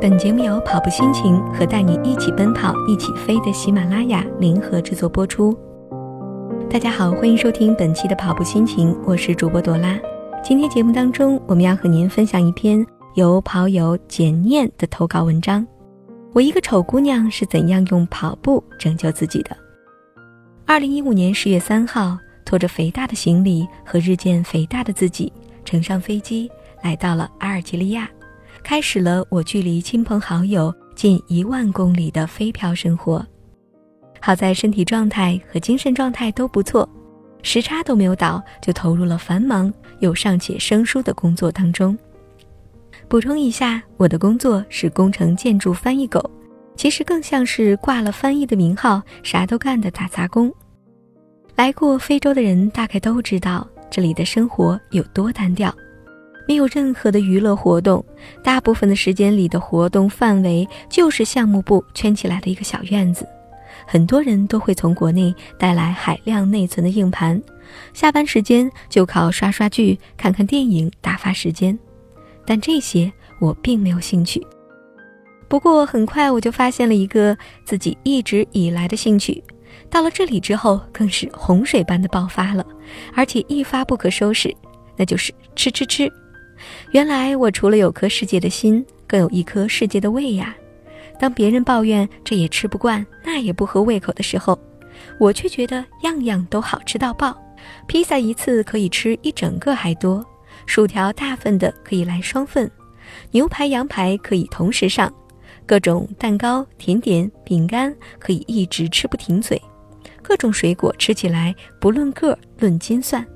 本节目由跑步心情和带你一起奔跑、一起飞的喜马拉雅联合制作播出。大家好，欢迎收听本期的跑步心情，我是主播朵拉。今天节目当中，我们要和您分享一篇由跑友简念的投稿文章。我一个丑姑娘是怎样用跑步拯救自己的？二零一五年十月三号，拖着肥大的行李和日渐肥大的自己，乘上飞机来到了阿尔及利亚。开始了我距离亲朋好友近一万公里的飞漂生活。好在身体状态和精神状态都不错，时差都没有倒，就投入了繁忙又尚且生疏的工作当中。补充一下，我的工作是工程建筑翻译狗，其实更像是挂了翻译的名号，啥都干的打杂工。来过非洲的人大概都知道，这里的生活有多单调。没有任何的娱乐活动，大部分的时间里的活动范围就是项目部圈起来的一个小院子。很多人都会从国内带来海量内存的硬盘，下班时间就靠刷刷剧、看看电影打发时间。但这些我并没有兴趣。不过很快我就发现了一个自己一直以来的兴趣，到了这里之后更是洪水般的爆发了，而且一发不可收拾，那就是吃吃吃。原来我除了有颗世界的心，更有一颗世界的胃呀。当别人抱怨这也吃不惯，那也不合胃口的时候，我却觉得样样都好吃到爆。披萨一次可以吃一整个还多，薯条大份的可以来双份，牛排羊排可以同时上，各种蛋糕、甜点、饼干可以一直吃不停嘴，各种水果吃起来不论个论斤算，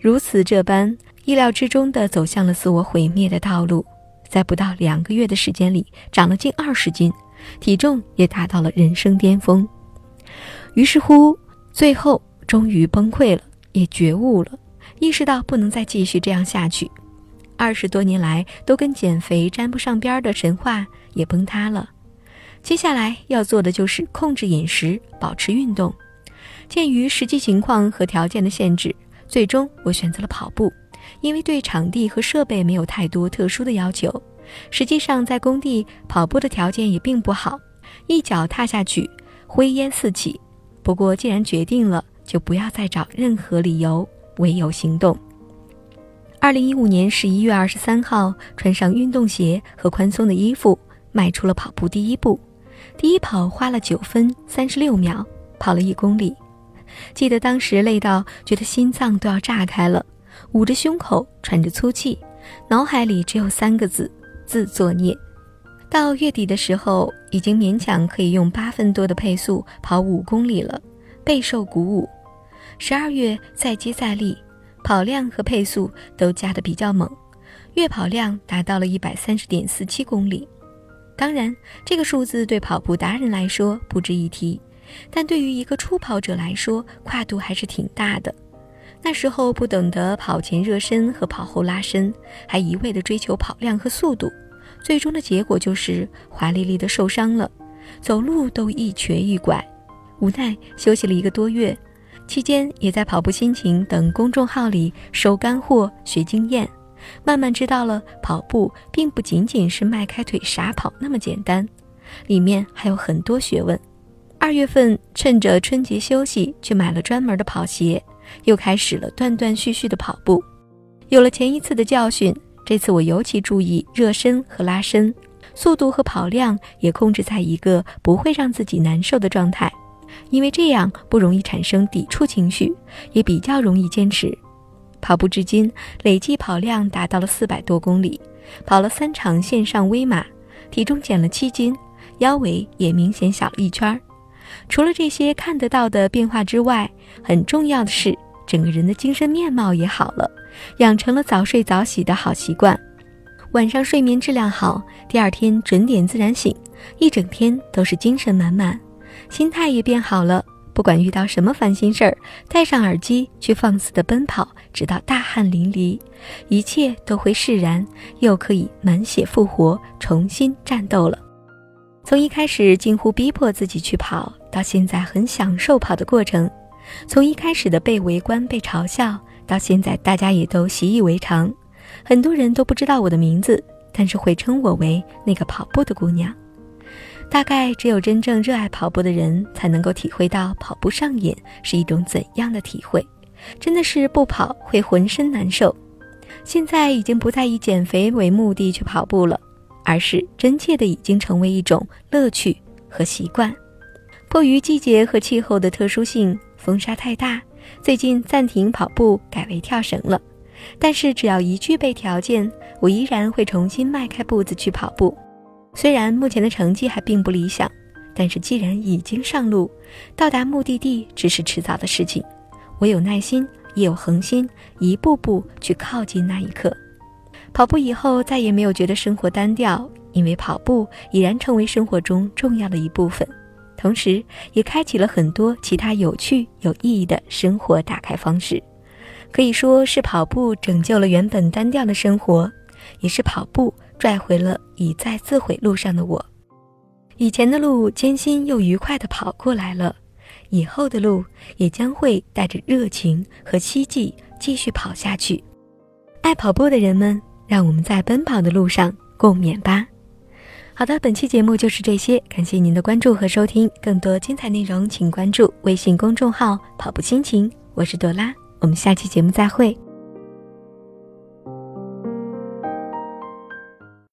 如此这般。意料之中的走向了自我毁灭的道路，在不到两个月的时间里长了近二十斤，体重也达到了人生巅峰。于是乎，最后终于崩溃了，也觉悟了，意识到不能再继续这样下去。二十多年来都跟减肥沾不上边的神话也崩塌了。接下来要做的就是控制饮食，保持运动。鉴于实际情况和条件的限制，最终我选择了跑步。因为对场地和设备没有太多特殊的要求，实际上在工地跑步的条件也并不好，一脚踏下去灰烟四起。不过既然决定了，就不要再找任何理由，唯有行动。二零一五年十一月二十三号，穿上运动鞋和宽松的衣服，迈出了跑步第一步。第一跑花了九分三十六秒，跑了一公里。记得当时累到觉得心脏都要炸开了。捂着胸口，喘着粗气，脑海里只有三个字：自作孽。到月底的时候，已经勉强可以用八分多的配速跑五公里了，备受鼓舞。十二月再接再厉，跑量和配速都加的比较猛，月跑量达到了一百三十点四七公里。当然，这个数字对跑步达人来说不值一提，但对于一个初跑者来说，跨度还是挺大的。那时候不懂得跑前热身和跑后拉伸，还一味的追求跑量和速度，最终的结果就是华丽丽的受伤了，走路都一瘸一拐。无奈休息了一个多月，期间也在跑步心情等公众号里收干货、学经验，慢慢知道了跑步并不仅仅是迈开腿傻跑那么简单，里面还有很多学问。二月份趁着春节休息，去买了专门的跑鞋。又开始了断断续续的跑步，有了前一次的教训，这次我尤其注意热身和拉伸，速度和跑量也控制在一个不会让自己难受的状态，因为这样不容易产生抵触情绪，也比较容易坚持。跑步至今累计跑量达到了四百多公里，跑了三场线上微马，体重减了七斤，腰围也明显小了一圈儿。除了这些看得到的变化之外，很重要的是，整个人的精神面貌也好了，养成了早睡早起的好习惯，晚上睡眠质量好，第二天准点自然醒，一整天都是精神满满，心态也变好了。不管遇到什么烦心事儿，戴上耳机去放肆的奔跑，直到大汗淋漓，一切都会释然，又可以满血复活，重新战斗了。从一开始近乎逼迫自己去跑。到现在很享受跑的过程，从一开始的被围观、被嘲笑，到现在大家也都习以为常。很多人都不知道我的名字，但是会称我为那个跑步的姑娘。大概只有真正热爱跑步的人，才能够体会到跑步上瘾是一种怎样的体会。真的是不跑会浑身难受。现在已经不再以减肥为目的去跑步了，而是真切的已经成为一种乐趣和习惯。迫于季节和气候的特殊性，风沙太大，最近暂停跑步，改为跳绳了。但是只要一具备条件，我依然会重新迈开步子去跑步。虽然目前的成绩还并不理想，但是既然已经上路，到达目的地只是迟早的事情。我有耐心，也有恒心，一步步去靠近那一刻。跑步以后再也没有觉得生活单调，因为跑步已然成为生活中重要的一部分，同时也开启了很多其他有趣有意义的生活打开方式。可以说是跑步拯救了原本单调的生活，也是跑步。拽回了已在自毁路上的我，以前的路艰辛又愉快地跑过来了，以后的路也将会带着热情和希冀继续跑下去。爱跑步的人们，让我们在奔跑的路上共勉吧。好的，本期节目就是这些，感谢您的关注和收听，更多精彩内容请关注微信公众号“跑步心情”，我是朵拉，我们下期节目再会。